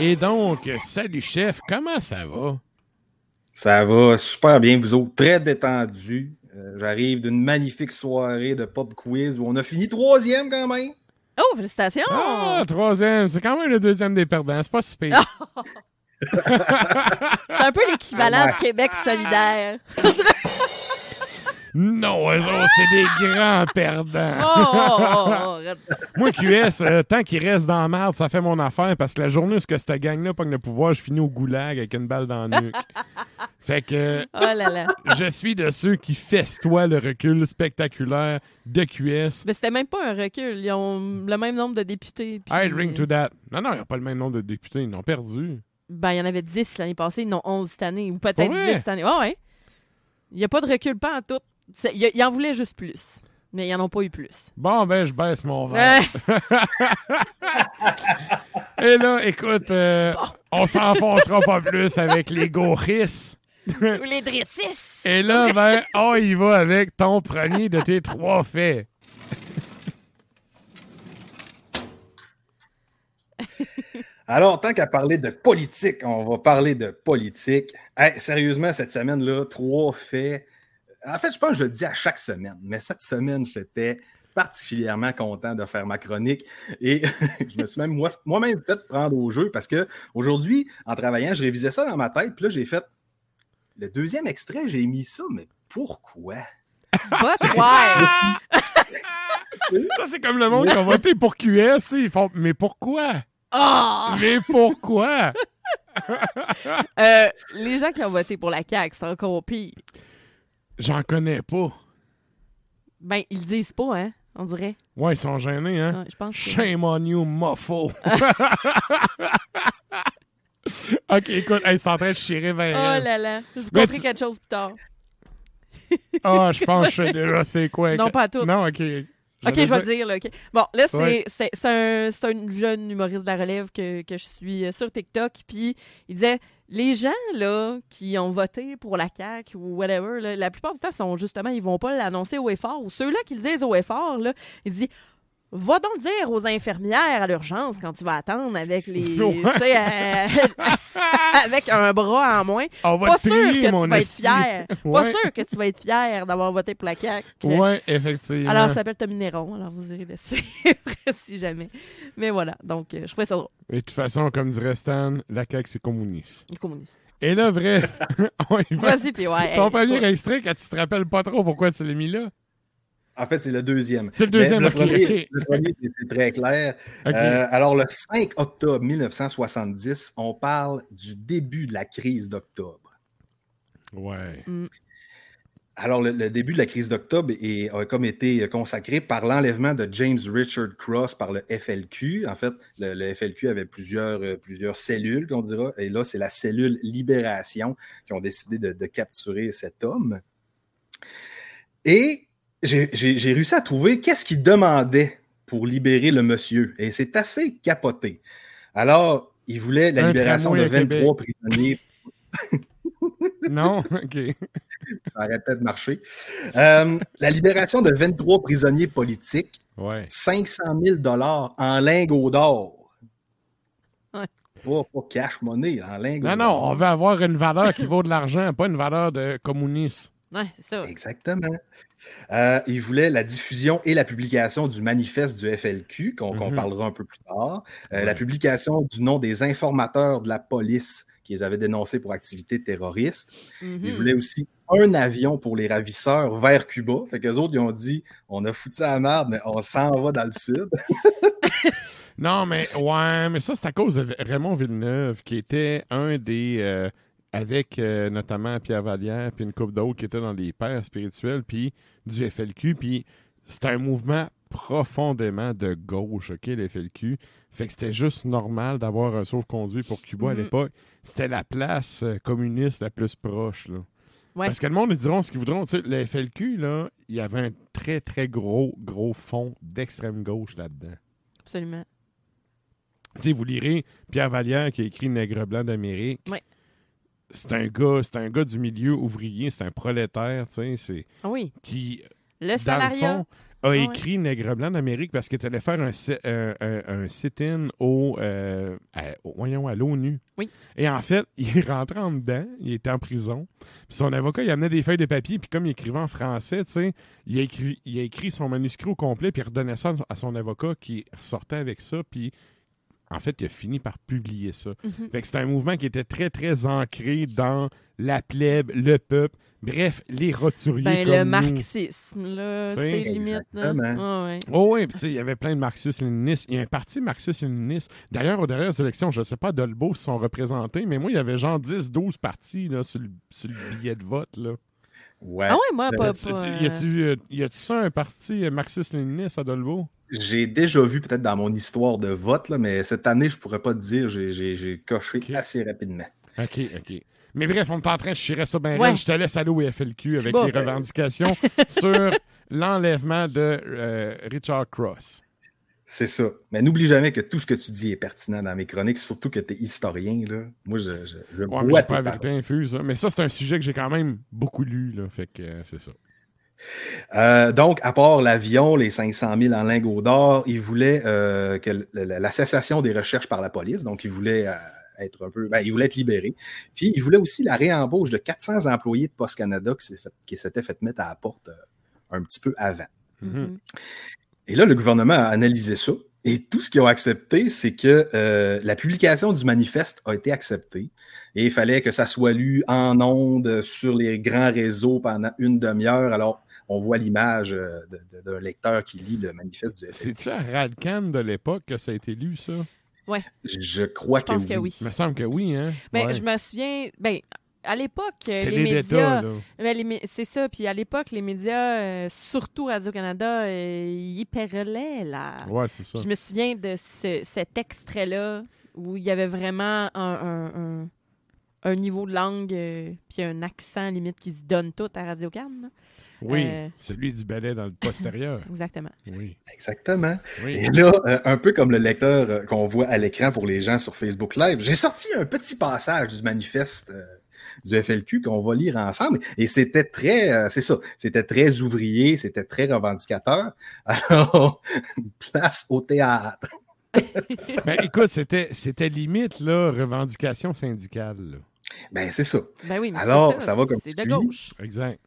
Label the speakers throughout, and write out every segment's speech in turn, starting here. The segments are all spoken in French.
Speaker 1: Et donc, salut chef, comment ça va?
Speaker 2: Ça va super bien, vous autres, très détendus. Euh, J'arrive d'une magnifique soirée de pop quiz où on a fini troisième quand même.
Speaker 3: Oh, félicitations!
Speaker 1: Ah, troisième, c'est quand même le deuxième des perdants, c'est pas si pire.
Speaker 3: C'est un peu l'équivalent de Québec solidaire.
Speaker 1: Non, eux autres, c'est des grands perdants.
Speaker 3: Oh, oh, oh.
Speaker 1: Moi, QS, euh, tant qu'il reste dans la merde, ça fait mon affaire parce que la journée où ce que cette gang-là pogne le pouvoir, je finis au goulag avec une balle dans le nuque. fait que
Speaker 3: Oh là là.
Speaker 1: je suis de ceux qui festoient le recul spectaculaire de QS.
Speaker 3: Mais c'était même pas un recul. Ils ont le même nombre de députés.
Speaker 1: I drink to that. Non, non, il n'y a pas le même nombre de députés. Ils n'ont perdu.
Speaker 3: Ben, il y en avait 10 l'année passée, ils en ont 11 cette année. Ou peut-être
Speaker 1: vrai?
Speaker 3: 10 cette année. Ouais, ouais. Il n'y a pas de recul, pas en tout. Il y en voulaient juste plus. Mais ils n'en ont pas eu plus.
Speaker 1: Bon, ben, je baisse mon verre. Et là, écoute, euh, on s'enfoncera pas plus avec les goris.
Speaker 3: Ou les drétisses.
Speaker 1: Et là, ben, on y va avec ton premier de tes trois faits.
Speaker 2: Alors, tant qu'à parler de politique, on va parler de politique. Hey, sérieusement, cette semaine-là, trois faits. En fait, je pense que je le dis à chaque semaine, mais cette semaine, j'étais particulièrement content de faire ma chronique et je me suis même moi- moi-même fait prendre au jeu parce que aujourd'hui, en travaillant, je révisais ça dans ma tête, puis là, j'ai fait le deuxième extrait, j'ai mis ça, mais pourquoi?
Speaker 3: But why?
Speaker 1: Ça, c'est comme le monde qui a voté pour QS. Ils font, mais pourquoi?
Speaker 3: Oh!
Speaker 1: Mais pourquoi?
Speaker 3: Euh, les gens qui ont voté pour la CAQ, c'est encore pire.
Speaker 1: J'en connais pas.
Speaker 3: Ben, ils le disent pas, hein, on dirait.
Speaker 1: Ouais, ils sont gênés, hein?
Speaker 3: Ouais, je pense.
Speaker 1: Shame on you, muffo. ok, écoute, hey, c'est en train de chirer vers
Speaker 3: Oh là là, je vous compris
Speaker 1: tu-
Speaker 3: quelque chose plus tard.
Speaker 1: Ah, je pense que je sais déjà c'est quoi.
Speaker 3: Non, pas tout.
Speaker 1: Non, ok.
Speaker 3: Ok, je vais te dire. Là, ok. Bon, là, c'est
Speaker 1: Ouais.
Speaker 3: c'est- c'est un, c'est un jeune humoriste de la relève que, que je suis euh, sur TikTok. Puis il disait les gens là qui ont voté pour la CAQ ou whatever, là, la plupart du temps, sont justement, ils vont pas l'annoncer au effort. Ou ceux-là qui le disent au effort, là, il dit Va donc dire aux infirmières à l'urgence quand tu vas attendre avec les.
Speaker 1: Ouais.
Speaker 3: euh, avec un bras en moins.
Speaker 1: On va
Speaker 3: Pas
Speaker 1: te
Speaker 3: sûr
Speaker 1: prier,
Speaker 3: que
Speaker 1: mon
Speaker 3: tu vas être fier. Pas sûr que tu vas être fier d'avoir voté pour la CAQ.
Speaker 1: Ouais, effectivement.
Speaker 3: Alors, ça s'appelle Tommy Néron. Alors, vous irez le suivre si jamais. Mais voilà. Donc, euh, je trouvais ça drôle.
Speaker 1: Et de toute façon, comme dirait Stan, la CAQ, c'est communiste.
Speaker 3: Les communistes.
Speaker 1: Et là, bref, on y va.
Speaker 3: Vas-y, puis ouais.
Speaker 1: Ton
Speaker 3: hey,
Speaker 1: premier
Speaker 3: ouais.
Speaker 1: extrait, quand tu te rappelles pas trop pourquoi tu l'as mis là?
Speaker 2: En fait, c'est le deuxième.
Speaker 1: C'est le deuxième,
Speaker 2: le premier, le premier, c'est- très clair. Euh, alors, le 5 octobre 1970, on parle du début de la crise d'octobre.
Speaker 1: Ouais.
Speaker 2: Alors, le, le début de la crise d'octobre est- a comme été consacré par l'enlèvement de James Richard Cross par le FLQ. En fait, le, le FLQ avait plusieurs, euh, plusieurs cellules, qu'on dira, et là, c'est la cellule Libération qui ont décidé de, de capturer cet homme. Et j'ai réussi à trouver qu'est-ce qu'il demandait pour libérer le monsieur. Et c'est assez capoté. Alors, il voulait la
Speaker 1: Un
Speaker 2: libération de
Speaker 1: tramway à
Speaker 2: 23 prisonniers
Speaker 1: Non? OK.
Speaker 2: Ça aurait peut-être marché. Euh, la libération de 23 prisonniers politiques,
Speaker 1: Ouais.
Speaker 2: 500 000 en lingots d'or.
Speaker 3: Ouais.
Speaker 2: Pas, pas cash money, en lingots
Speaker 1: Non, non, on veut avoir une valeur qui vaut de l'argent, pas une valeur de communiste.
Speaker 3: Ouais, c'est ça.
Speaker 2: Exactement. Euh, il voulait la diffusion et la publication du manifeste du FLQ, qu'on
Speaker 1: Mhm.
Speaker 2: parlera un peu plus tard. Euh,
Speaker 1: Ouais.
Speaker 2: La publication du nom des informateurs de la police qu'ils avaient dénoncés pour activités terroristes.
Speaker 3: Mhm.
Speaker 2: Il voulait aussi un avion pour les ravisseurs vers Cuba. Fait qu'eux autres, ils ont dit on a foutu ça à la merde, mais on s'en va dans le sud.
Speaker 1: Non, mais ouais, mais ça, c'est à cause de Raymond Villeneuve, qui était un des. euh, avec euh, notamment Pierre Vallière, puis une couple d'autres qui étaient dans les pères spirituels, puis du FLQ, puis c'était un mouvement profondément de gauche, OK, le FLQ. Fait que c'était juste normal d'avoir un sauve-conduit pour Cuba à
Speaker 3: Mhm.
Speaker 1: l'époque. C'était la place euh, communiste la plus proche, là.
Speaker 3: Ouais.
Speaker 1: Parce que le monde, ils diront ce qu'ils voudront. Tu sais, le FLQ, là, il y avait un très, très gros, gros fond d'extrême gauche là-dedans.
Speaker 3: Absolument.
Speaker 1: Tu sais, vous lirez Pierre Vallière qui a écrit Nègre blanc d'Amérique.
Speaker 3: Ouais.
Speaker 1: C'est un gars, c'est un gars du milieu ouvrier, c'est un prolétaire, tu sais, c'est
Speaker 3: Ah oui.
Speaker 1: qui
Speaker 3: Le
Speaker 1: dans le fond a
Speaker 3: ouais.
Speaker 1: écrit Nègre blanc d'Amérique parce qu'il allait faire un, un, un- un sit-in au, euh, à, voyons, à l'ONU.
Speaker 3: Oui.
Speaker 1: Et en fait, il est rentré en dedans, il était en prison. Puis son avocat, il amenait des feuilles de papier, puis comme il écrivait en français, tu sais, il a écrit, il a écrit son manuscrit au complet, puis il redonnait ça à son avocat qui ressortait avec ça, puis en fait, il a fini par publier ça.
Speaker 3: Mhm.
Speaker 1: Fait que c'était un mouvement qui était très, très ancré dans la plèbe, le peuple, bref, les roturiers
Speaker 3: Ben,
Speaker 1: comme
Speaker 3: le
Speaker 1: nous.
Speaker 3: marxisme, là, tu
Speaker 1: sais,
Speaker 3: limite. là. Ah ouais.
Speaker 1: Oh oui, puis tu sais, il y avait plein de marxistes-léninistes. Il y a un parti marxiste-léniniste. D'ailleurs, aux dernières élections, je ne sais pas Dolbeau s'ils sont représentés, mais moi, il y avait genre 10-12 partis là, sur, le, sur le billet de vote. Là.
Speaker 2: Ouais.
Speaker 3: Ah ouais, moi, pas.
Speaker 1: Y
Speaker 3: pas,
Speaker 1: a-tu- y a-tu euh, y a-tu ça, un parti euh, marxiste-léniniste à Dolbeau?
Speaker 2: J'ai déjà vu peut-être dans mon histoire de vote, là, mais cette année, je pourrais pas te dire, j'ai- j'ai j'ai coché assez rapidement.
Speaker 1: OK, OK. Mais bref, on est en train de chirer ça bien
Speaker 3: Ouais.
Speaker 1: Je te laisse aller au FLQ avec
Speaker 3: Bon.
Speaker 1: les revendications sur l'enlèvement de euh, Richard Cross.
Speaker 2: C'est ça. Mais n'oublie jamais que tout ce que tu dis est pertinent dans mes chroniques, surtout que tu es historien. Là. Moi, je, je, je
Speaker 1: Ouais, mais
Speaker 2: bois
Speaker 1: j'ai pas
Speaker 2: tes paroles.
Speaker 1: infuse. hein. Mais ça, c'est un sujet que j'ai quand même beaucoup lu. Là, fait que euh, c'est ça.
Speaker 2: Euh, donc, à part l'avion, les 500 000 en lingots d'or, il voulait euh, que la, la cessation des recherches par la police. Donc, il voulait euh, être un peu, ben, il voulait être libéré. Puis, il voulait aussi la réembauche de 400 employés de Post Canada qui fait- s'étaient fait mettre à la porte un petit peu avant.
Speaker 3: Mhm.
Speaker 2: Et là, le gouvernement a analysé ça. Et tout ce qu'ils ont accepté, c'est que euh, la publication du manifeste a été acceptée. Et il fallait que ça soit lu en ondes sur les grands réseaux pendant une demi-heure. Alors, on voit l'image euh, d'un lecteur qui lit le manifeste du FLQ.
Speaker 1: C'est-tu à Radcan de l'époque que ça a été lu, ça?
Speaker 2: Je crois
Speaker 3: Je pense que oui.
Speaker 1: Il me semble que oui, hein?
Speaker 3: Mais
Speaker 1: Ouais.
Speaker 3: je me souviens, ben, à l'époque, euh, les médias. ben, c'est ça. Puis à l'époque, les médias, euh, surtout Radio-Canada, euh, ils perlaient là.
Speaker 1: Ouais, c'est ça.
Speaker 3: Je me souviens de ce- cet extrait-là où il y avait vraiment un, un- un- un niveau de langue euh, puis un accent limite qui se donne tout à Radio-Can.
Speaker 1: Oui,
Speaker 3: Euh.
Speaker 1: celui du balai dans le postérieur.
Speaker 3: Exactement.
Speaker 1: Oui.
Speaker 2: Exactement.
Speaker 1: oui.
Speaker 2: Et là, euh, un peu comme le lecteur euh, qu'on voit à l'écran pour les gens sur Facebook Live, j'ai sorti un petit passage du manifeste euh, du FLQ qu'on va lire ensemble. Et c'était très, euh, c'est ça, c'était très ouvrier, c'était très revendicateur. Alors, place au théâtre.
Speaker 1: Ben, écoute, c'était, c'était limite, là, revendication syndicale. là.
Speaker 2: Ben, c'est ça.
Speaker 3: Ben oui, mais
Speaker 2: Alors,
Speaker 3: c'est
Speaker 2: ça va comme
Speaker 3: C'est de gauche.
Speaker 1: Exact.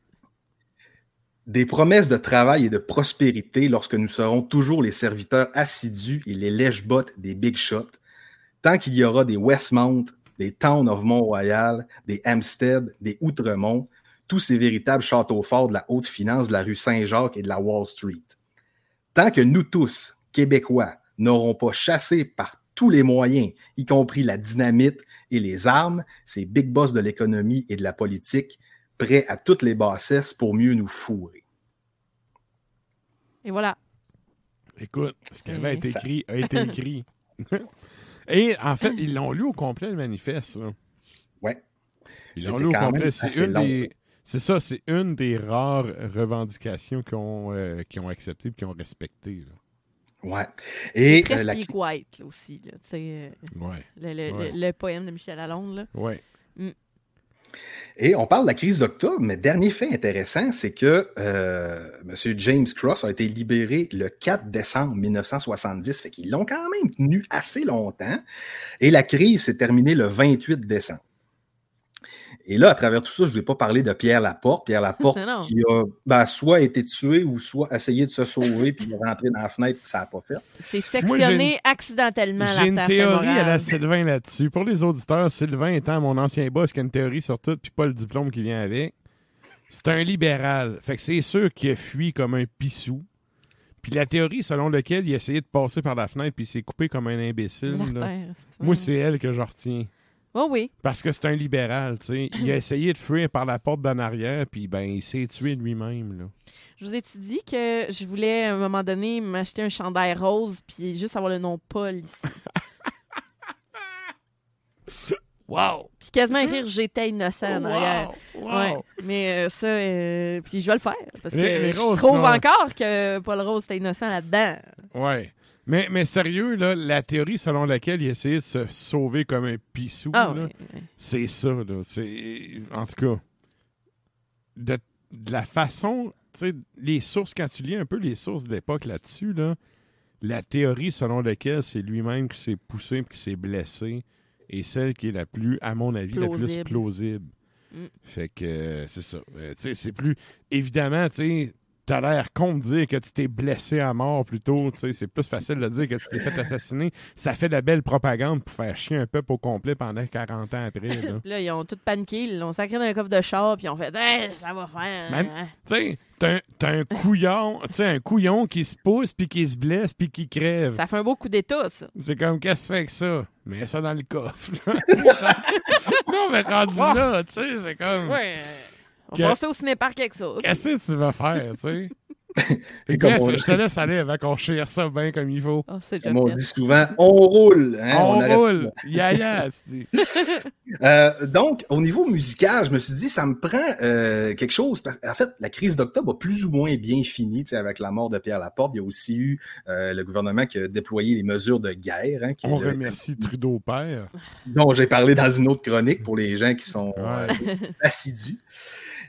Speaker 2: Des promesses de travail et de prospérité lorsque nous serons toujours les serviteurs assidus et les lèche-bottes des big shots, tant qu'il y aura des Westmount, des Town of Mont-Royal, des Hampstead, des Outremont, tous ces véritables châteaux forts de la haute finance de la rue Saint-Jacques et de la Wall Street. Tant que nous tous, Québécois, n'aurons pas chassé par tous les moyens, y compris la dynamite et les armes, ces big boss de l'économie et de la politique, prêts à toutes les bassesses pour mieux nous fourrer.
Speaker 3: Et voilà.
Speaker 1: Écoute, ce qui avait été
Speaker 2: ça-
Speaker 1: écrit a été écrit. Et en fait, ils l'ont lu au complet, le manifeste. là.
Speaker 2: Ouais.
Speaker 1: Ils l'ont lu au complet. C'est
Speaker 2: assez
Speaker 1: une
Speaker 2: long,
Speaker 1: des. C'est ça, c'est une des rares revendications qu'ils ont, euh, ont acceptées et qu'ils ont respectées.
Speaker 2: Ouais. Et euh, la-
Speaker 3: White, là, aussi. Là, euh,
Speaker 1: Ouais,
Speaker 3: le, le-
Speaker 1: Ouais.
Speaker 3: le- le poème de Michel Lalonde. Là.
Speaker 1: ouais.
Speaker 2: Et on parle de la crise d'octobre, mais dernier fait intéressant, c'est que euh, M. James Cross a été libéré le 4 décembre 1970, fait qu'ils l'ont quand même tenu assez longtemps. Et la crise s'est terminée le 28 décembre. Et là, à travers tout ça, je ne vais pas parler de Pierre Laporte. Pierre Laporte qui a ben, soit été tué ou soit essayé de se sauver puis il est rentré dans la fenêtre ça n'a pas fait.
Speaker 3: C'est
Speaker 1: Moi, j'ai
Speaker 3: sectionné accidentellement
Speaker 1: J'ai une théorie à la. Sylvain là-dessus. Pour les auditeurs, Sylvain étant mon ancien boss qui a une théorie sur tout, puis pas le diplôme qui vient avec. C'est un libéral. Fait que c'est sûr qu'il a fui comme un pissou. Puis la théorie selon laquelle il a essayé de passer par la fenêtre puis il s'est coupé comme un imbécile. là. Moi, c'est elle que je retiens.
Speaker 3: Oh oui.
Speaker 1: Parce que c'est un libéral, tu sais. Il a essayé de fuir par la porte d'en arrière, puis ben, il s'est tué lui-même, là.
Speaker 3: Je vous ai-tu dit que je voulais, à un moment donné, m'acheter un chandail rose puis juste avoir le nom Paul ici?
Speaker 1: Wow!
Speaker 3: Puis quasiment écrire J'étais innocent en arrière. Ouais. Mais euh, ça, euh, puis je vais le faire. Parce que
Speaker 1: Les- les
Speaker 3: je
Speaker 1: roses,
Speaker 3: trouve
Speaker 1: non.
Speaker 3: encore que Paul Rose était innocent là-dedans.
Speaker 1: Ouais. Mais, mais sérieux, là, la théorie selon laquelle il a essayé de se sauver comme un pissou,
Speaker 3: Ah
Speaker 1: là,
Speaker 3: oui. oui.
Speaker 1: c'est ça, là. En tout cas, de, de la façon, les sources, quand tu lis un peu les sources de l'époque là-dessus, là, la théorie selon laquelle c'est lui-même qui s'est poussé et qui s'est blessé est celle qui est la plus, à mon avis, la plus
Speaker 3: Plausible. Mm.
Speaker 1: Fait que, euh, c'est ça. Euh, c'est plus... Évidemment, tu sais, t'as l'air con de dire que tu t'es blessé à mort plutôt. C'est plus facile de dire que tu t'es fait assassiner. Ça fait de la belle propagande pour faire chier un peuple au complet pendant 40 ans après. là.
Speaker 3: Là, ils ont tout paniqué, ils l'ont sacré dans un coffre de char, puis ils ont fait Hey, ça va faire. Hein.
Speaker 1: Tu sais, t'as un, un couillon, un couillon qui se pousse, puis qui se blesse, puis qui crève.
Speaker 3: Ça fait un beau coup d'état, ça.
Speaker 1: C'est comme, qu'est-ce que tu fais avec ça? Mets ça dans le coffre. non, mais rendu là, tu sais, c'est comme...
Speaker 3: Ouais. On
Speaker 1: Que-
Speaker 3: va passer au cinéparc avec ça.
Speaker 1: Qu'est-ce que tu vas faire, tu sais?
Speaker 2: Et comme
Speaker 1: Bref,
Speaker 2: on,
Speaker 1: je te laisse aller avant qu'on chire ça bien comme il faut.
Speaker 3: Oh, déjà
Speaker 2: comme on dit souvent, on roule. hein,
Speaker 1: on
Speaker 2: arrête
Speaker 1: roule. Ya ya, c'est-
Speaker 2: Euh, donc, au niveau musical, je me suis dit, ça me prend euh, quelque chose. parce- En fait, la crise d'octobre a plus ou moins bien fini tu sais, avec la mort de Pierre Laporte. Il y a aussi eu euh, le gouvernement qui a déployé les mesures de guerre, hein, qui-
Speaker 1: On
Speaker 2: le-
Speaker 1: remercie Trudeau père.
Speaker 2: dont j'ai parlé dans une autre chronique pour les gens qui sont euh, assidus.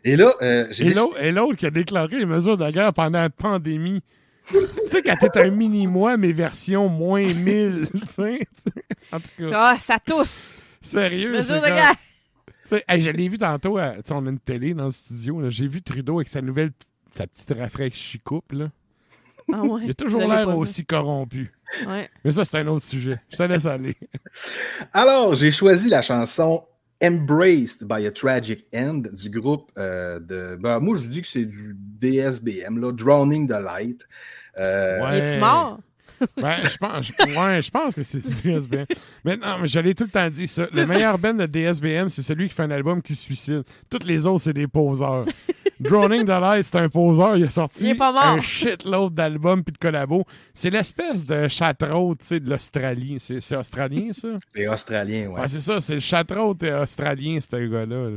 Speaker 2: Et là, euh, j'ai
Speaker 1: Et l'autre, qui a déclaré les mesures de guerre pendant la pandémie. tu sais, quand t'es un mini-moi, mais version moins 1000. tu sais. en tout cas,
Speaker 3: Ah, ça tousse.
Speaker 1: sérieux.
Speaker 3: Mesure
Speaker 1: c'est
Speaker 3: de guerre.
Speaker 1: Tu sais, hey, je l'ai vu tantôt, à- tu sais, on a une télé dans le studio. là. J'ai vu Trudeau avec sa nouvelle, sa petite rafraîchie-coupe. là.
Speaker 3: Ah ouais.
Speaker 1: Il a toujours l'air aussi corrompu.
Speaker 3: Ouais.
Speaker 1: Mais ça, c'est un autre sujet. Je te laisse aller.
Speaker 2: Alors, j'ai choisi la chanson Embraced by a Tragic End du groupe euh, de. Ben, moi, je dis que c'est du DSBM, là, Drowning the Light. Euh,
Speaker 1: Ouais.
Speaker 3: Es-tu mort?
Speaker 1: Ben, je pense, je- ouais, je pense que c'est DSBM. Mais non, mais je l'ai tout le temps dit ça. Le meilleur band de DSBM, c'est celui qui fait un album qui se suicide. Toutes les autres, c'est des poseurs. Drowning the Light, c'est un poseur. Il a sorti
Speaker 3: Il est pas mort.
Speaker 1: un shitload d'albums puis de collabos. C'est l'espèce de château, tu sais, de l'Australie. C'est c'est australien, ça?
Speaker 2: c'est australien, ouais.
Speaker 1: Ouais, c'est ça. C'est le château australien, ce gars-là. là.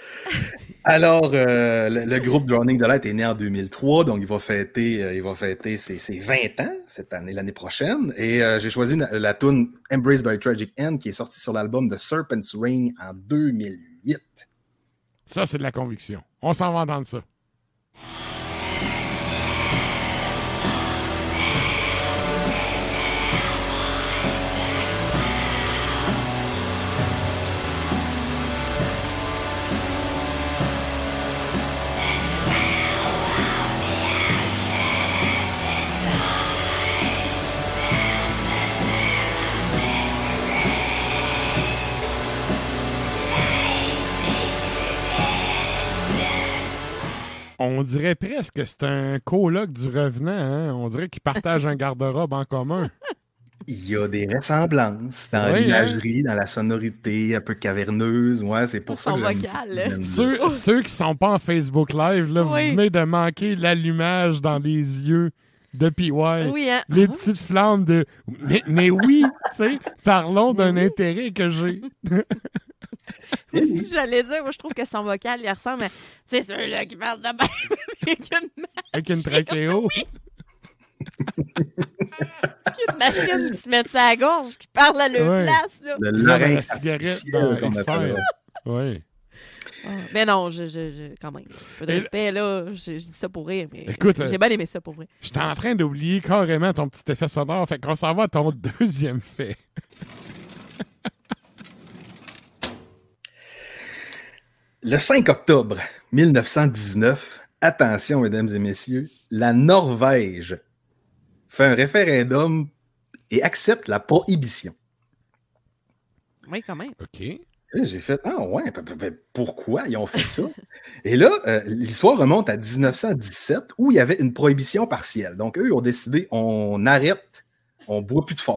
Speaker 2: Alors, euh, le, le groupe Drowning the Light est né en 2003, donc il va fêter, euh, il va fêter ses, ses 20 ans cette année, l'année prochaine. Et euh, j'ai choisi une- la tune Embraced by a Tragic End qui est sortie sur l'album The Serpent's Ring en 2008.
Speaker 1: Ça, c'est de la conviction. On s'en va entendre ça. On dirait presque que c'est un coloc du revenant. hein. On dirait qu'ils partagent un garde-robe en commun.
Speaker 2: Il y a des ressemblances dans
Speaker 1: Oui, hein?
Speaker 2: l'imagerie, dans la sonorité un peu caverneuse. Ouais, c'est pour ça que j'aime-
Speaker 3: vocal,
Speaker 2: j'aime
Speaker 1: Ceux, ceux qui sont pas en Facebook Live, là,
Speaker 3: Oui.
Speaker 1: vous venez de manquer l'allumage dans les yeux de PY.
Speaker 3: Oui, hein?
Speaker 1: Les petites flammes de. Mais, mais oui, tu sais, parlons d'un intérêt que j'ai.
Speaker 2: Oui.
Speaker 3: J'allais dire, moi, je trouve que son vocal, il ressemble à. C'est ceux-là qui parlent de même avec une,
Speaker 1: Avec une trachéo.
Speaker 3: une machine qui se met à la gorge, qui parle à leur
Speaker 1: Ouais.
Speaker 3: place. Là.
Speaker 2: Le larynx
Speaker 1: cigarette
Speaker 2: artificiel,
Speaker 1: dans
Speaker 2: qu'on appelle.
Speaker 1: Oui.
Speaker 3: Ah, mais non, je, je, je- quand même. Un peu de respect, là. Je, je dis ça pour rire, mais
Speaker 1: Écoute,
Speaker 3: j'ai
Speaker 1: euh,
Speaker 3: bien aimé ça pour vrai.
Speaker 1: J'étais en train d'oublier carrément ton petit effet sonore. Fait qu'on s'en va à ton deuxième fait.
Speaker 2: Le 5 octobre 1919, attention, mesdames et messieurs, la Norvège fait un référendum et accepte la prohibition.
Speaker 3: Oui, quand même.
Speaker 1: OK.
Speaker 2: J'ai fait, ah ouais, pourquoi ils ont fait ça? Et là, euh, l'histoire remonte à 1917 où il y avait une prohibition partielle. Donc, eux, ils ont décidé, on arrête, on boit plus de fort.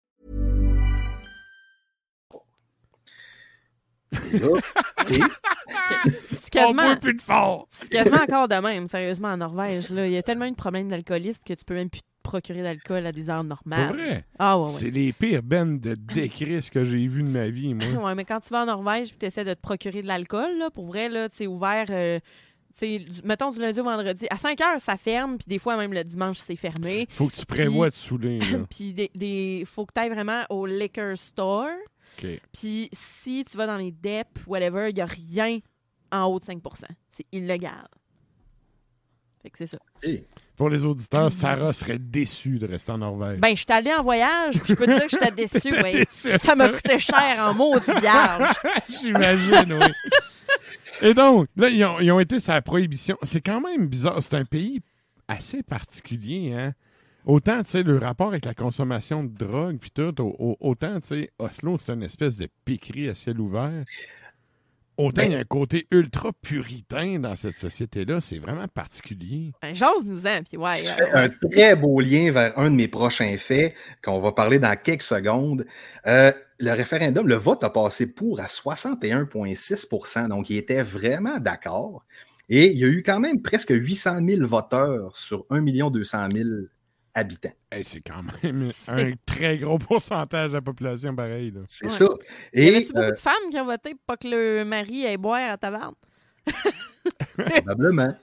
Speaker 3: C'est quasiment,
Speaker 1: boit plus de fort.
Speaker 3: c'est quasiment encore de même, sérieusement, en Norvège. Là. Il y a tellement eu de problèmes d'alcoolisme que tu peux même plus te procurer d'alcool à des heures normales.
Speaker 1: vrai?
Speaker 3: Ah ouais, ouais.
Speaker 1: C'est les pires bennes de décris que j'ai vues de ma vie, moi.
Speaker 3: Ouais, mais quand tu vas en Norvège et tu essaies de te procurer de l'alcool, là, pour vrai, là, c'est ouvert, euh, mettons du lundi au vendredi. À 5 heures, ça ferme, puis des fois, même le dimanche, c'est fermé.
Speaker 1: Faut que tu prévois de saouler, là.
Speaker 3: puis des, des- faut que tu ailles vraiment au liquor store.
Speaker 1: OK.
Speaker 3: Puis si tu vas dans les DEP, whatever, il n'y a rien en haut de 5% C'est illégal. Fait que c'est ça.
Speaker 1: Pour les auditeurs, Sarah serait déçue de rester en Norvège.
Speaker 3: Ben, je suis allée en voyage, puis je peux te dire que j'étais déçue, oui.
Speaker 1: déçue.
Speaker 3: Ça m'a coûté cher en maudit vierge.
Speaker 1: J'imagine, oui. Et donc, là, ils ont, ils ont été sur la prohibition. C'est quand même bizarre. C'est un pays assez particulier, hein? Autant, tu sais, le rapport avec la consommation de drogue, puis tout, au- au- autant, tu sais, Oslo, c'est une espèce de piquerie à ciel ouvert. Autant, il y a un côté ultra puritain dans cette société-là. C'est vraiment particulier.
Speaker 3: Ben, Jase-nous-en, puis ouais.
Speaker 2: Tu
Speaker 3: euh,
Speaker 2: fais un très beau lien vers un de mes prochains faits qu'on va parler dans quelques secondes. Euh, le référendum, le vote a passé pour à 61,6% donc il était vraiment d'accord. Et il y a eu quand même presque 800 000 voteurs sur 1 200 000 habitants.
Speaker 1: Hey, c'est quand même un très gros pourcentage de la population, pareil. Là.
Speaker 2: C'est
Speaker 3: Ouais.
Speaker 2: ça.
Speaker 3: Y
Speaker 2: Et
Speaker 3: avait-tu beaucoup
Speaker 2: euh,
Speaker 3: de femmes qui ont voté pour pas que le mari aille boire à taverne?
Speaker 2: probablement.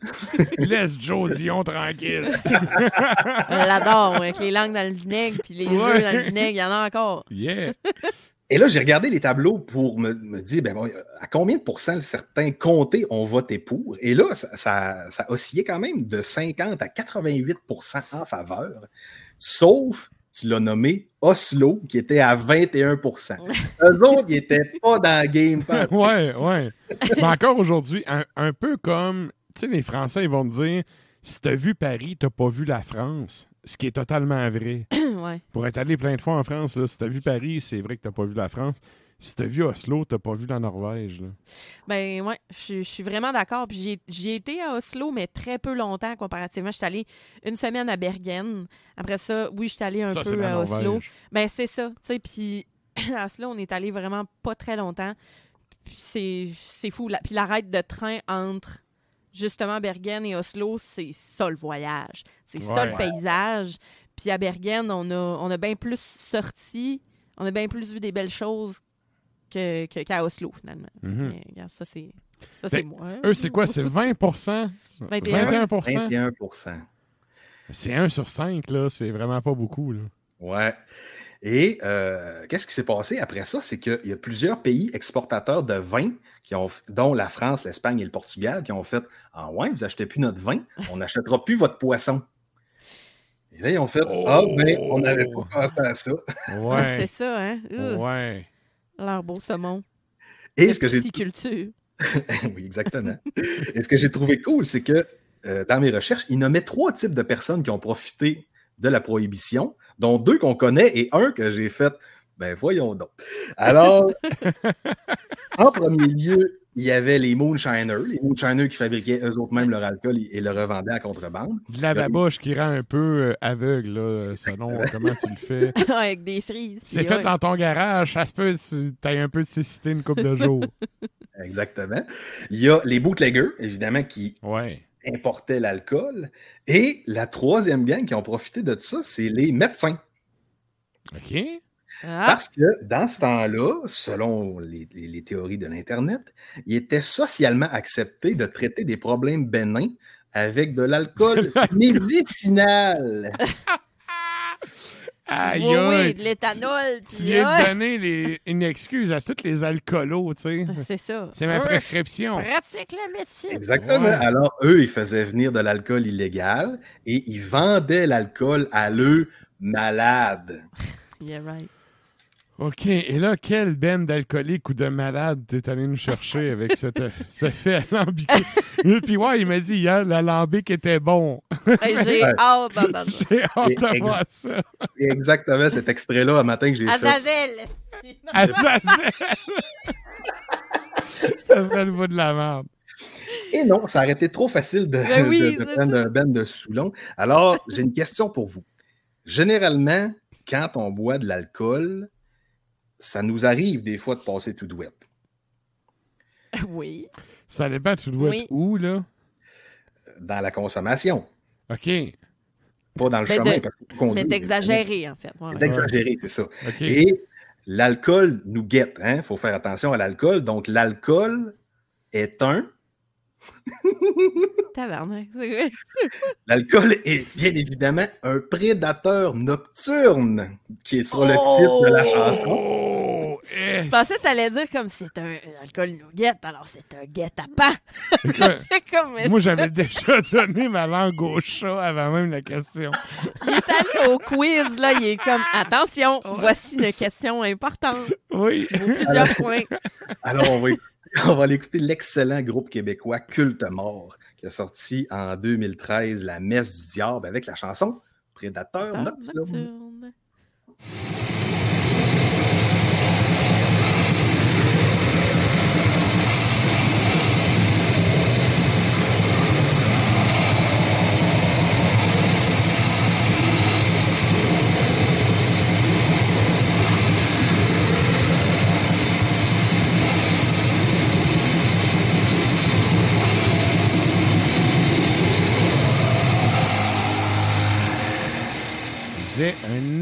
Speaker 1: Laisse Joe Dion tranquille.
Speaker 3: Elle l'adore, avec les langues dans le vinaigre, puis les
Speaker 1: Ouais.
Speaker 3: œufs dans le vinaigre, il y en a encore.
Speaker 1: Yeah.
Speaker 2: Et là, j'ai regardé les tableaux pour me, me dire, ben, bon, à combien de pourcents certains comtés ont voté pour? Et là, ça, ça, ça oscillait quand même de 50 à 88% en faveur, sauf, tu l'as nommé, Oslo, qui était à 21% Eux autres, ils n'étaient pas dans le game.
Speaker 1: ouais, ouais. Mais encore aujourd'hui, un, un peu comme, tu sais, les Français, ils vont te dire, si t'as vu Paris, t'as pas vu la France. Ce qui est totalement vrai.
Speaker 3: ouais.
Speaker 1: Pour être allé plein de fois en France, là, si t'as vu Paris, c'est vrai que t'as pas vu la France. Si t'as vu Oslo, t'as pas vu la Norvège. là.
Speaker 3: Ben ouais, je suis- vraiment d'accord. Puis j'y ai- j'y ai été à Oslo, mais très peu longtemps comparativement. Je suis allée une semaine à Bergen. Après ça, oui, je suis allée un
Speaker 1: Ça,
Speaker 3: peu à Oslo. Ben c'est ça, tu. Puis à Oslo, on est allé vraiment pas très longtemps. Puis c'est fou. La- Puis l'arrêt de train entre justement Bergen et Oslo, c'est ça le voyage. C'est ça le paysage. Puis à Bergen, on a, on a bien plus sorti, on a bien plus vu des belles choses que- que- qu'à Oslo, finalement.
Speaker 1: Mhm.
Speaker 3: Mais, regarde, ça, c'est ça, c'est
Speaker 1: Ben,
Speaker 3: moi.
Speaker 1: Eux, c'est quoi? C'est 20
Speaker 3: 21.
Speaker 1: 21%
Speaker 2: 21%
Speaker 1: C'est 1 sur 5, là. C'est vraiment pas beaucoup, là.
Speaker 2: Ouais. Et euh, qu'est-ce qui s'est passé après ça? C'est qu'il y a plusieurs pays exportateurs de vin, qui ont, dont la France, l'Espagne et le Portugal, qui ont fait Ah ouais, vous achetez plus notre vin, on n'achètera plus votre poisson. Et là, ils ont fait Ah, ben, on n'avait pas pensé à ça.
Speaker 3: Ouais,
Speaker 1: Ouais.
Speaker 3: c'est ça, hein? Ouh,
Speaker 1: ouais.
Speaker 3: Leur beau saumon.
Speaker 2: Et ce que j'ai oui, exactement. Et ce que j'ai trouvé cool, c'est que euh, dans mes recherches, il nommait trois types de personnes qui ont profité de la prohibition, dont deux qu'on connaît et un que j'ai fait. Ben voyons donc. Alors, en premier lieu, il y avait les Moonshiners, les Moonshiners qui fabriquaient eux-mêmes leur alcool et le revendaient à contrebande.
Speaker 1: De la babouche qui rend un peu euh, aveugle, là, selon comment tu le fais?
Speaker 3: Avec des cerises.
Speaker 1: C'est fait
Speaker 3: ouais.
Speaker 1: dans ton garage, ça se peut tu aies un peu de cécité une couple de jours.
Speaker 2: Exactement. Il y a les bootleggers, évidemment, qui
Speaker 1: Ouais.
Speaker 2: importaient l'alcool. Et la troisième gang qui ont profité de ça, c'est les médecins.
Speaker 1: OK.
Speaker 3: Ah,
Speaker 2: Parce que dans ce temps-là, selon les, les- les théories de l'Internet, il était socialement accepté de traiter des problèmes bénins avec de l'alcool médicinal.
Speaker 1: Aïe,
Speaker 3: oui, oui, de l'éthanol.
Speaker 1: Tu
Speaker 3: puis
Speaker 1: viens de donner les- une excuse à tous les alcoolos, tu sais.
Speaker 3: C'est ça.
Speaker 1: C'est ma prescription.
Speaker 3: Pratique la médecine.
Speaker 2: Exactement.
Speaker 1: Ouais.
Speaker 2: Alors, eux, ils faisaient venir de l'alcool illégal et ils vendaient l'alcool à l'eux malades.
Speaker 3: Yeah, right.
Speaker 1: OK. Et là, quelle benne d'alcoolique ou de malade t'es allé nous chercher avec cette, ce fait alambiqué? Et puis, ouais, il m'a dit hier, l'alambic était bon.
Speaker 3: J'ai
Speaker 2: Ouais.
Speaker 3: hâte d'entendre ça.
Speaker 1: J'ai hâte
Speaker 2: ex-
Speaker 1: d'avoir ça.
Speaker 2: Et exactement cet extrait-là, un matin que j'ai fait.
Speaker 3: Azazel.
Speaker 1: Azazel. ça serait le bout de la merde.
Speaker 2: Et non, ça aurait été trop facile de,
Speaker 3: Ben oui,
Speaker 2: de- de prendre un ben de Soulon. Alors, j'ai une question pour vous. Généralement, quand on boit de l'alcool, ça nous arrive des fois de passer tout douette.
Speaker 3: Oui.
Speaker 1: Ça dépend,
Speaker 3: Oui.
Speaker 1: être où, là?
Speaker 2: Dans la consommation,
Speaker 1: OK.
Speaker 2: pas dans le
Speaker 3: Mais
Speaker 2: chemin.
Speaker 3: de-
Speaker 2: parce que
Speaker 3: Mais d'exagérer, en fait. Ouais, ouais.
Speaker 2: D'exagérer, c'est ça. Et l'alcool nous guette. Il faut faire attention à l'alcool. Donc, l'alcool est un.
Speaker 3: Vrai.
Speaker 2: L'alcool est bien évidemment un prédateur nocturne, qui sera le titre de la chanson.
Speaker 1: Eh,
Speaker 3: Je pensais que t'allais dire comme c'est un alcool nougat, alors c'est un guet-apens. comme.
Speaker 1: Moi, j'avais déjà donné ma langue au chat avant même la question.
Speaker 3: Il est allé au quiz, là. Il est comme attention, voici une question importante.
Speaker 1: Oui.
Speaker 3: Plusieurs points.
Speaker 2: Alors, on va, on va aller écouter l'excellent groupe québécois Culte Mort, qui a sorti en 2013 La Messe du Diable avec la chanson Prédateur
Speaker 3: Ah,
Speaker 2: Nocturne.
Speaker 3: nocturne.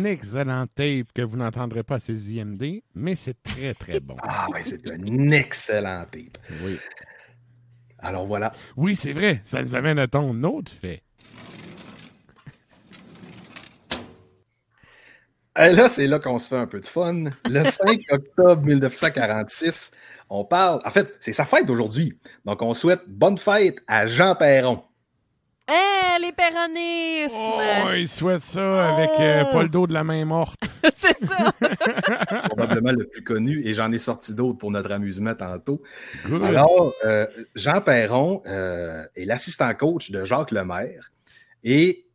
Speaker 1: Excellent tape que vous n'entendrez pas à ces IMD, mais c'est très, très bon.
Speaker 2: Ah, ouais, c'est un excellent tape.
Speaker 1: Oui,
Speaker 2: Alors voilà.
Speaker 1: oui c'est vrai. Ça nous amène à ton autre fait.
Speaker 2: Et là, c'est là qu'on se fait un peu de fun. Le 5 octobre 1946, on parle. En fait, c'est sa fête aujourd'hui. Donc, on souhaite bonne fête à Jean Perron.
Speaker 3: Hein, les péronismes!
Speaker 1: Oh, il souhaite ça avec euh,
Speaker 3: Oh!
Speaker 1: pas le dos de la main morte.
Speaker 3: C'est ça!
Speaker 2: probablement le plus connu, et j'en ai sorti d'autres pour notre amusement tantôt.
Speaker 1: Good.
Speaker 2: Alors, euh, Jean Perron euh, est l'assistant coach de Jacques Lemaire. Et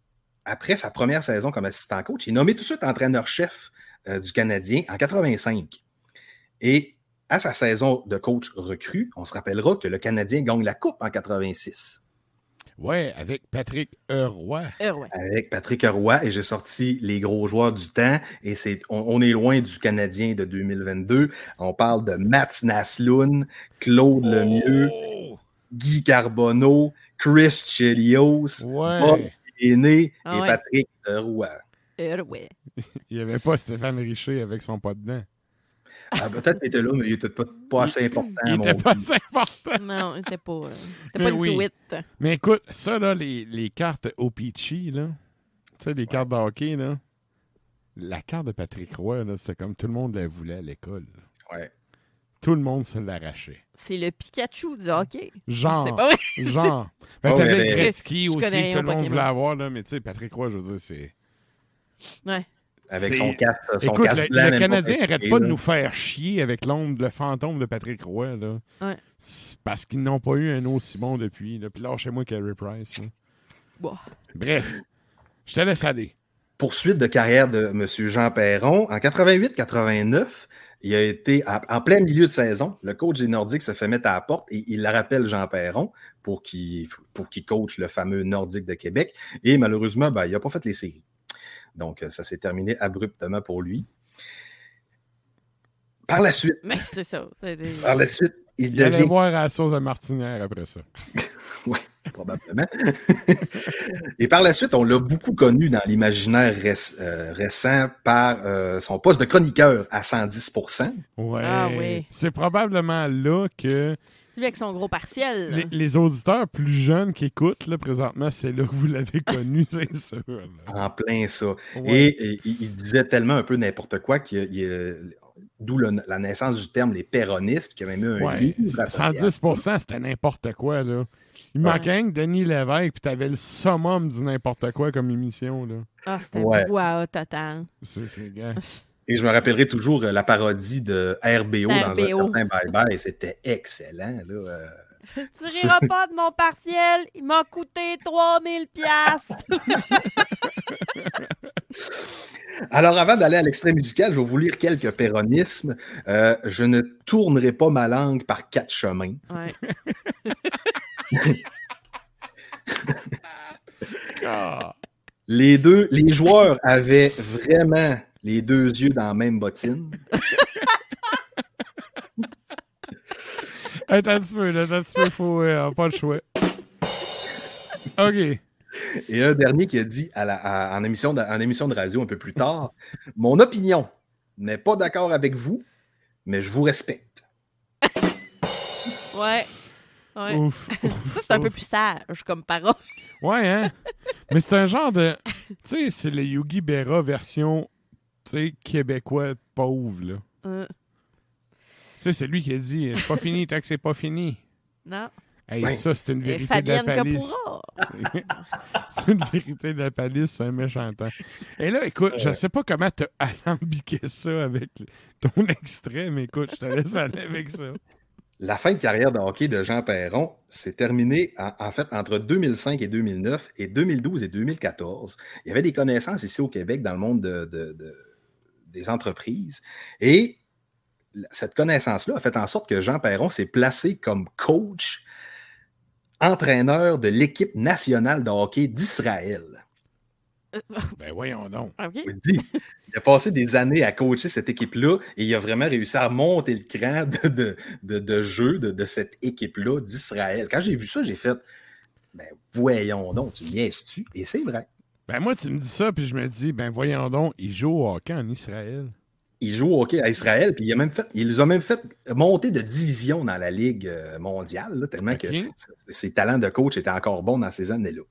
Speaker 2: après sa première saison comme assistant coach, il est nommé tout de suite entraîneur-chef euh, du Canadien en 85. Et à sa saison de coach recru, on se rappellera que le Canadien gagne la Coupe en 86
Speaker 1: Ouais, avec Patrick Heroy.
Speaker 2: Avec Patrick Roy et j'ai sorti les gros joueurs du temps et c'est on, on est loin du Canadien de 2022. On parle de Mats Naslund, Claude Lemieux,
Speaker 1: Oh!
Speaker 2: Guy Carbonneau, Chris Chelios, Bob. Aîné
Speaker 3: Ah
Speaker 2: et
Speaker 3: ouais.
Speaker 2: Patrick Roy.
Speaker 3: Ouais.
Speaker 1: Il n'y avait pas Stéphane Richer avec son pas dedans.
Speaker 2: Ah, Peut-être qu'il était là, mais il était pas, pas assez important.
Speaker 1: Il
Speaker 2: mon
Speaker 1: était pas assez important.
Speaker 3: Non, il était pas, euh, c'était
Speaker 1: Mais
Speaker 3: pas le
Speaker 1: oui. Mais écoute, ça, là, les, les cartes Opichi, là, tu sais, les cartes de hockey, là, la carte de Patrick Roy, là, c'était comme tout le monde la voulait à l'école.
Speaker 2: Ouais.
Speaker 1: Tout le monde se l'arrachait.
Speaker 3: C'est le Pikachu du hockey.
Speaker 1: Genre.
Speaker 3: C'est pas vrai.
Speaker 1: Genre. Ben,
Speaker 2: Oh,
Speaker 1: t'avais Gretzky aussi, que tout le monde
Speaker 3: Pokémon.
Speaker 1: voulait avoir, là, mais tu sais, Patrick Roy, je veux dire, c'est.
Speaker 3: Ouais.
Speaker 2: Avec son casque, son
Speaker 1: Écoute,
Speaker 2: casque
Speaker 1: le,
Speaker 2: blanc.
Speaker 1: le
Speaker 2: même
Speaker 1: Canadien
Speaker 2: peinturé,
Speaker 1: arrête pas de nous faire chier avec l'ombre, le fantôme de Patrick Roy. Là.
Speaker 3: Ouais.
Speaker 1: Parce qu'ils n'ont pas eu un aussi bon depuis. Là. Puis lâchez-moi Carey Price. là.
Speaker 3: Bon.
Speaker 1: Bref, je te laisse aller.
Speaker 2: Poursuite de carrière de M. Jean Perron. En 88-89, il a été à- en plein milieu de saison. Le coach des Nordiques se fait mettre à la porte et il rappelle Jean Perron pour qu'il pour qu'il coach le fameux Nordique de Québec. Et malheureusement, ben, il n'a pas fait les séries. Donc, euh, ça s'est terminé abruptement pour lui. Par la suite,
Speaker 3: Mais c'est ça.
Speaker 2: par la suite, il
Speaker 1: Il allait
Speaker 2: devient
Speaker 1: voir à la sauce de Martinière après ça.
Speaker 2: Oui, probablement. Et par la suite, on l'a beaucoup connu dans l'imaginaire réc- euh, récent par euh, son poste de chroniqueur à 110
Speaker 1: Ouais.
Speaker 3: Ah oui.
Speaker 1: C'est probablement là que
Speaker 3: Celui avec son gros partiel.
Speaker 1: les, les auditeurs plus jeunes qui écoutent, là, présentement, c'est là que vous l'avez connu, c'est sûr. là.
Speaker 2: En plein ça.
Speaker 1: Ouais.
Speaker 2: Et, et il disait tellement un peu n'importe quoi qu'il y a- D'où la naissance du terme les péronistes, qui avait mis un
Speaker 1: Ouais,
Speaker 2: livre associé à
Speaker 1: 110 c'était n'importe quoi, là. Il manquait rien que Denis Lévesque, puis t'avais le summum du n'importe quoi comme émission, là.
Speaker 3: Ah, c'était
Speaker 2: Ouais.
Speaker 3: un brouhaha total.
Speaker 1: C'est, c'est, gars.
Speaker 2: Et je me rappellerai toujours euh, la parodie de RBO, dans un bye-bye. C'était excellent. Là, euh.
Speaker 3: Tu riras pas de mon partiel, il m'a coûté 3000 piastres.
Speaker 2: Alors, avant d'aller à l'extrait musical, je vais vous lire quelques péronismes. Euh, je ne tournerai pas ma langue par quatre chemins.
Speaker 3: Ouais.
Speaker 1: Ah.
Speaker 2: Les deux, les joueurs avaient vraiment les deux yeux dans la même bottine.
Speaker 1: Attends un petit peu, là, attends un petit peu, faut, euh, pas le choix. OK.
Speaker 2: Et un dernier qui a dit à la- à- en, émission de, en émission de radio un peu plus tard Mon opinion n'est pas d'accord avec vous, mais je vous respecte.
Speaker 3: Ouais. Ouais.
Speaker 1: Ouf.
Speaker 3: Ça, c'est un peu plus sage comme parole.
Speaker 1: Ouais, hein? Mais c'est un genre de. Tu sais, c'est le Yogi Berra version, tu sais, québécois pauvre, là.
Speaker 3: Euh,
Speaker 1: Tu sais, c'est lui qui a dit c'est pas fini tant que c'est pas fini.
Speaker 3: non.
Speaker 1: Hey,
Speaker 2: Ouais.
Speaker 1: ça, c'est une vérité
Speaker 3: Fabienne
Speaker 1: de la palisse. C'est une vérité de la palisse, c'est un méchant temps. Et là, écoute, je sais pas comment t'as alambiqué ça avec ton extrait, mais écoute, je te laisse aller avec ça.
Speaker 2: La fin de carrière de hockey de Jean Perron s'est terminée en, en fait entre 2005 et 2009 et 2012 et 2014. Il y avait des connaissances ici au Québec dans le monde de- de- de- des entreprises et cette connaissance-là a fait en sorte que Jean Perron s'est placé comme coach, entraîneur de l'équipe nationale de hockey d'Israël.
Speaker 1: Ben voyons donc.
Speaker 2: Dis, il a passé des années à coacher cette équipe-là et il a vraiment réussi à monter le cran de, de, de- de jeu de, de cette équipe-là d'Israël. Quand j'ai vu ça, j'ai fait ben voyons donc, tu niaises-tu? Et c'est vrai.
Speaker 1: Ben moi, tu me dis ça, puis je me dis, ben voyons donc, il joue au hockey en Israël.
Speaker 2: Il joue au hockey à Israël, puis il, a même fait, il les a même fait monter de division dans la Ligue euh, mondiale, là, tellement que ses talents de coach étaient encore bons dans ces années-là.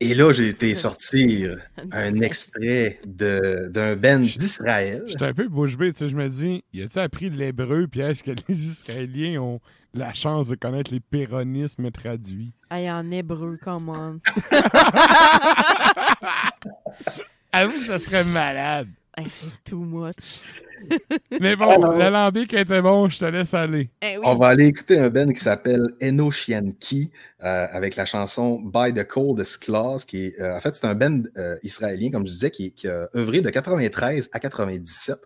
Speaker 2: Et là, j'ai été sortir un extrait de- d'un band d'Israël.
Speaker 1: J'étais un peu bouche bée, tu sais, je me dis, il a-tu appris l'hébreu, puis est-ce que les Israéliens ont la chance de connaître les péronismes traduits?
Speaker 3: Hey, en hébreu, come on.
Speaker 1: Avoue ça serait malade.
Speaker 3: Hey, c'est too much.
Speaker 1: Mais bon,
Speaker 2: Alors-
Speaker 1: l'alambic était bon, je te laisse aller.
Speaker 3: Eh oui.
Speaker 2: On va aller écouter un band qui s'appelle Enoshianki euh, avec la chanson By the Coldest Claws, qui est, euh, en fait, c'est un band euh, israélien, comme je disais, qui, qui a œuvré de 93 à 97.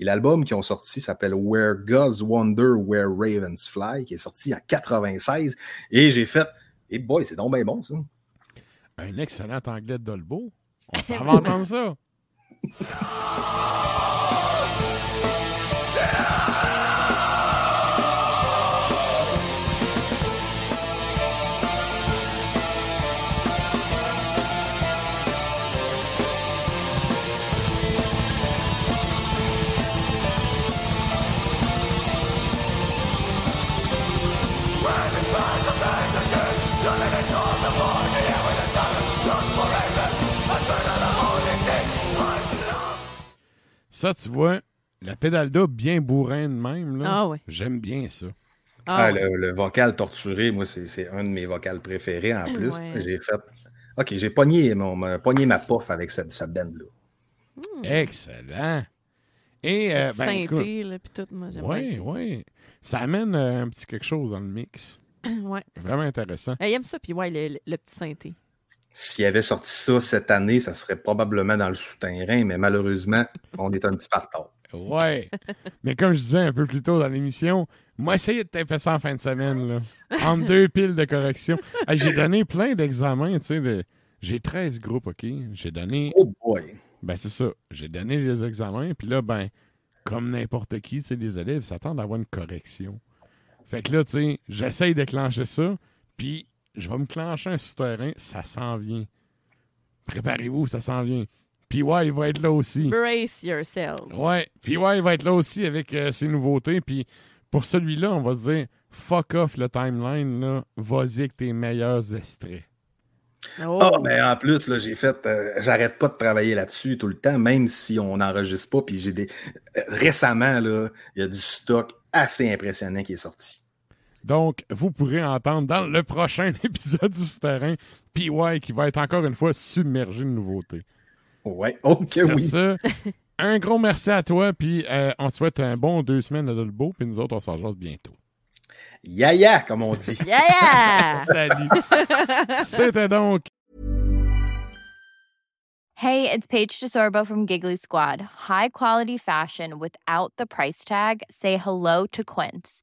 Speaker 2: Et l'album qu'ils ont sorti s'appelle Where Gods Wonder, Where Ravens Fly, qui est sorti en 96. Et j'ai fait, et boy, c'est donc bien bon, ça.
Speaker 1: Un excellent anglais de Dolbo. On s'en va entendre ça. No! Ça, tu vois, la pédale d'eau bien bourrin de même, là.
Speaker 3: Ah ouais.
Speaker 1: J'aime bien ça.
Speaker 3: Ah,
Speaker 2: Ah,
Speaker 3: ouais.
Speaker 2: le, le vocal torturé, moi, c'est c'est un de mes vocals préférés en plus.
Speaker 3: Ouais.
Speaker 2: J'ai fait OK, j'ai pogné, mon, ma- pogné ma pof avec cette, cette band-là.
Speaker 1: Excellent. Et, euh, ben,
Speaker 3: Synthé, là, puis tout, moi, j'aimerais
Speaker 1: oui,
Speaker 3: ça.
Speaker 1: oui. Ça amène euh, un petit quelque chose dans le mix.
Speaker 3: ouais.
Speaker 1: Vraiment intéressant.
Speaker 3: Elle aime ça, puis ouais, le, le- le petit synthé.
Speaker 2: S'il avait sorti ça cette année, ça serait probablement dans le souterrain, mais malheureusement, on est un petit peu en retard.
Speaker 1: Ouais. Mais comme je disais un peu plus tôt dans l'émission, moi, essayez de taper ça en fin de semaine, là. Entre deux piles de correction. Hey, j'ai donné plein d'examens, tu sais. de- J'ai 13 groupes, OK? J'ai donné.
Speaker 2: Oh boy!
Speaker 1: Ben, c'est ça. J'ai donné les examens, puis là, ben, comme n'importe qui, tu sais, les élèves s'attendent à avoir une correction. Fait que là, tu sais, j'essaye de clencher ça, puis je vais me clencher un souterrain, ça s'en vient. Préparez-vous, ça s'en vient. Puis ouais, il va être là aussi.
Speaker 3: Brace yourself.
Speaker 1: Ouais, puis ouais, il va être là aussi avec euh, ses nouveautés. Puis pour celui-là, on va se dire, fuck off le timeline, là. Vas-y avec tes meilleurs extraits.
Speaker 3: Oh.
Speaker 2: Ah, mais en plus, là, j'ai fait. euh, J'arrête pas de travailler là-dessus tout le temps, même si on n'enregistre pas. Puis j'ai des. euh, récemment, là, il y a du stock assez impressionnant qui est sorti.
Speaker 1: Donc, vous pourrez entendre dans le prochain épisode du Souterrain, PY qui va être encore une fois submergé de nouveautés.
Speaker 2: Ouais, ok,
Speaker 1: Sur
Speaker 2: oui.
Speaker 1: ce, un gros merci à toi, puis euh, on te souhaite un bon deux semaines de Dolbo, puis nous autres, on s'en jase bientôt.
Speaker 2: Yaya, comme on dit.
Speaker 3: Yeah, yeah!
Speaker 1: Salut! C'était donc
Speaker 4: Hey, it's Paige DeSorbo from Giggly Squad. High quality fashion without the price tag. Say hello to Quince.